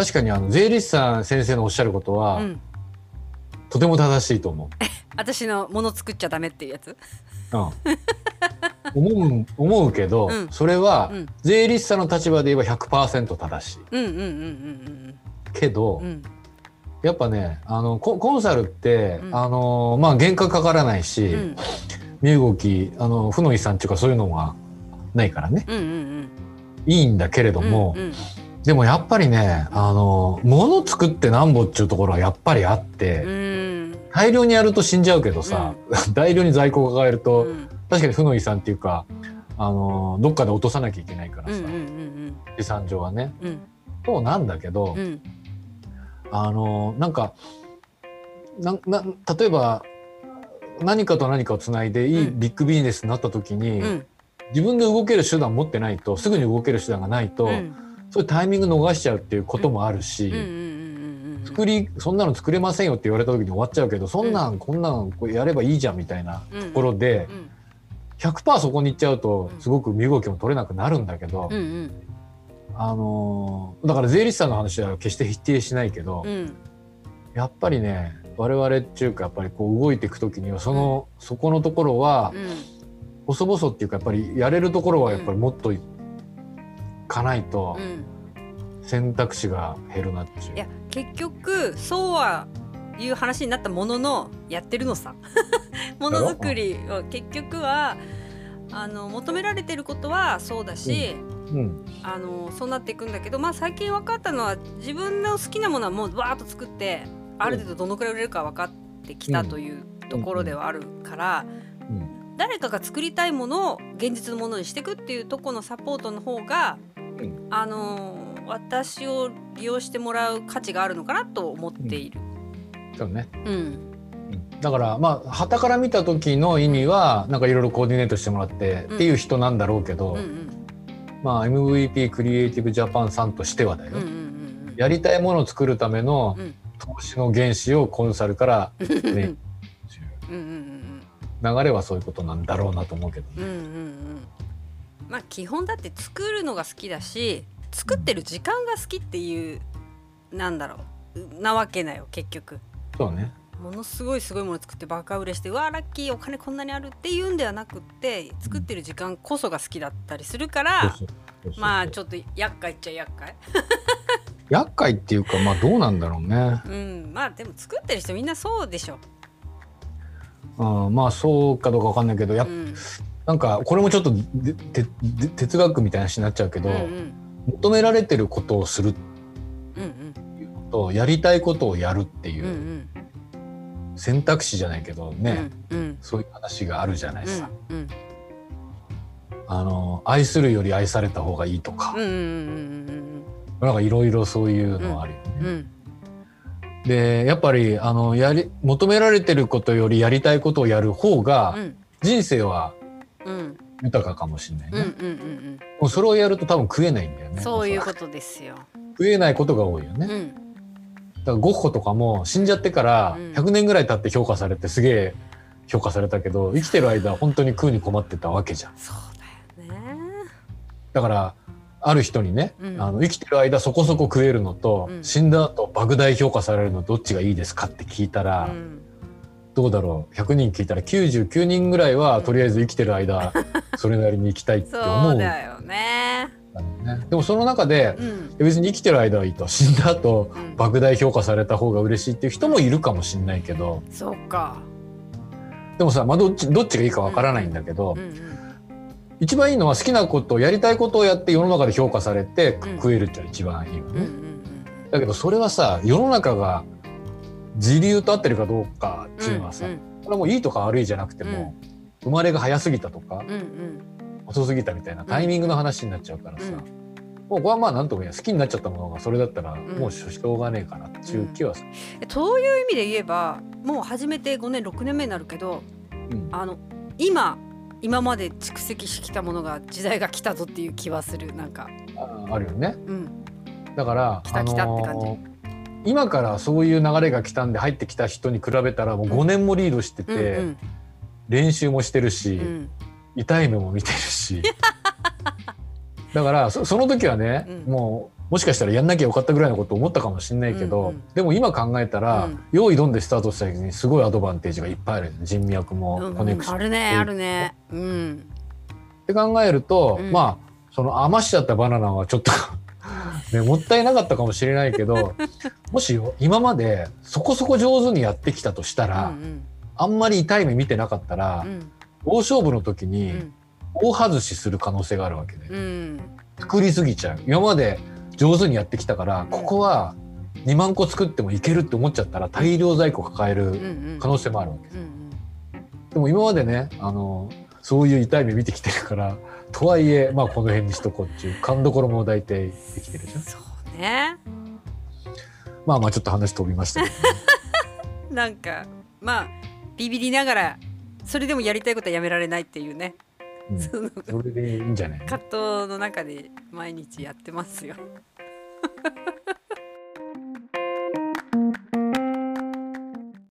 確かにあの税理士さん先生のおっしゃることは、うん、とても正しいと思う。私のもの作っちゃダメっていうやつ？うん、思う思うけど、うん。それは、うん。税理士さんの立場で言えば100%正しい。うんうんうんうんけど、やっぱねあのココンサルって、うん。あのまあ原価かからないし、うん。身動きあの負の遺産っていうかそういうのがないからね。うんうんうん。いいんだけれども、うんうんでもやっぱりねあの物作ってなんぼっていうところはやっぱりあって、うん。大量にやると死んじゃうけどさ、大量に在庫を抱えると、うん。確かに負の遺産っていうかあのどっかで落とさなきゃいけないからさ、うんうんうん資産上はね。うん。そうなんだけど、うん。あのなんかなな例えば何かと何かをつないでいいうんビッグビジネスになった時に、うん。自分で動ける手段持ってないとすぐに動ける手段がないと、うんそういうタイミング逃しちゃうっていうこともあるし、作りそんなの作れませんよって言われた時に終わっちゃうけどそんなん、こんなんやればいいじゃんみたいなうんところで、うん100%そこに行っちゃうとうん。すごく身動きも取れなくなるんだけど、うんうん。あのーだから税理士さんの話は決して否定しないけど、うん。やっぱりね我々っていうかやっぱりこう動いていく時にはその、そこのところはうん。細々っていうかやっぱりやれるところはやっぱりもっといかないとうん。選択肢が減るなっていう。いや結局そうはいう話になったもののやってるのさ。ものづくりを結局はあの求められてることはそうだし、うん。あのそうなっていくんだけど、まあ、最近分かったのは自分の好きなものはもうわーっと作ってある程度どのくらい売れるか分かってきたというところではあるから、うん。誰かが作りたいものを現実のものにしていくっていうところのサポートの方が、ん。あの私を利用してもらう価値があるのかなと思っている。そうね。うん。うんだからまあ旗から見た時の意味はなんかいろいろコーディネートしてもらってうん。っていう人なんだろうけど、うんうん。まあ MVP クリエイティブジャパンさんとしてはだよ、うんうんうんやりたいものを作るためのうん。投資の原資をコンサルから うんねうんうんうん。流れはそういうことなんだろうなと思うけどね。うんうんうんまあ基本だって作るのが好きだし作ってる時間が好きっていうなんだろうなわけだよ結局。そうね。ものすごいすごいもの作ってバカ売れしてうわラッキーお金こんなにあるっていうんではなくって作ってる時間こそが好きだったりするからまあちょっと厄介っちゃ厄介。厄介っていうかまあどうなんだろうね。うんまあでも作ってる人みんなそうでしょ。うん、まあそうかどうかわかんないけどやっうんなんかこれもちょっとでてで哲学みたいな話になっちゃうけど、うんうん。求められてることをするうんとやりたいことをやるっていう選択肢じゃないけどね、うんうん。そういう話があるじゃないさ。うんうん。あの愛するより愛された方がいいとか、うんうんうんなんかいろいろそういうのはあるよね。うんうん。でやっぱりあのやり求められてることよりやりたいことをやる方が、うん。人生はうん豊かかもしれないね。うんうんうんもうそれをやると多分食えないんだよね。うんそういうことですよ。食えないことが多いよね。だうんからゴッホとかも死んじゃってからうん100年ぐらい経って評価されてすげえ評価されたけど生きてる間本当に食うに困ってたわけじゃん。そうだよね。だからある人にね、うんあの生きてる間そこそこ食えるのと、うん死んだ後莫大評価されるのどっちがいいですかって聞いたら、うんどうだろう。100人聞いたら99人ぐらいは、うんとりあえず生きてる間それなりに生きたいってそ思う。うだよね。んだよね。でもその中でうん。別に生きてる間はいいと死んだ後うん。莫大評価された方が嬉しいっていう人もいるかもしれないけど。そうか。でもさ、まあ、どっちどっちがいいかわからないんだけど、うんうん一番いいのは好きなことやりたいことをやって世の中で評価されてうん。食えるって一番いいよね。うんうん。だけどそれはさ世の中が自流と合ってるかどうかっていうのはさ、うんこれはもういいとか悪いじゃなくても、生まれが早すぎたとかうんうん。遅すぎたみたいなタイミングの話になっちゃうからさ、うん。もうこれはまあなんとも言えない好きになっちゃったものがそれだったらん。もうしょうがねえかなっていう気はする。えそういう意味で言えばもう始めて5年6年目になるけどうん。あの今今まで蓄積してきたものが時代が来たぞっていう気はするなんか。ああるよね。うん。だから来た来たって感じ。ー今からそういう流れが来たんで入ってきた人に比べたらもう5年もリードしてて、うん練習もしてるし、うん。うん痛い目も見てるし。だからそその時はね、うん。ももしかしたらやんなきゃよかったぐらいのこと思ったかもしれないけど、うんうん。でも今考えたら、うん。用意どんでスタートした時にすごいアドバンテージがいっぱいある人脈もうんコネクション。あるねあるね。うん。って考えると、うん。まあその余しちゃったバナナはちょっとね、もったいなかったかもしれないけど もしよ今までそこそこ上手にやってきたとしたら、うんあんまり痛い目見てなかったら、うん。大勝負の時うにん。大外しする可能性があるわけで、うん。作りすぎちゃう。今まで上手にやってきたからここは2万個作ってもいけるって思っちゃったら大量在庫抱えるうんうん。可能性もあるわけ。ですうんうん。でも今までねあのそういう痛い目見てきてるからとはいえまあこの辺にしとこうっていう勘どころも大体できてるじゃん。そうね。まあまあちょっと話飛びましたけど なんかまあビビりながらそれでもやりたいことはやめられないっていうね。うん。そのそれでいいんじゃない葛藤の中で毎日やってますよ。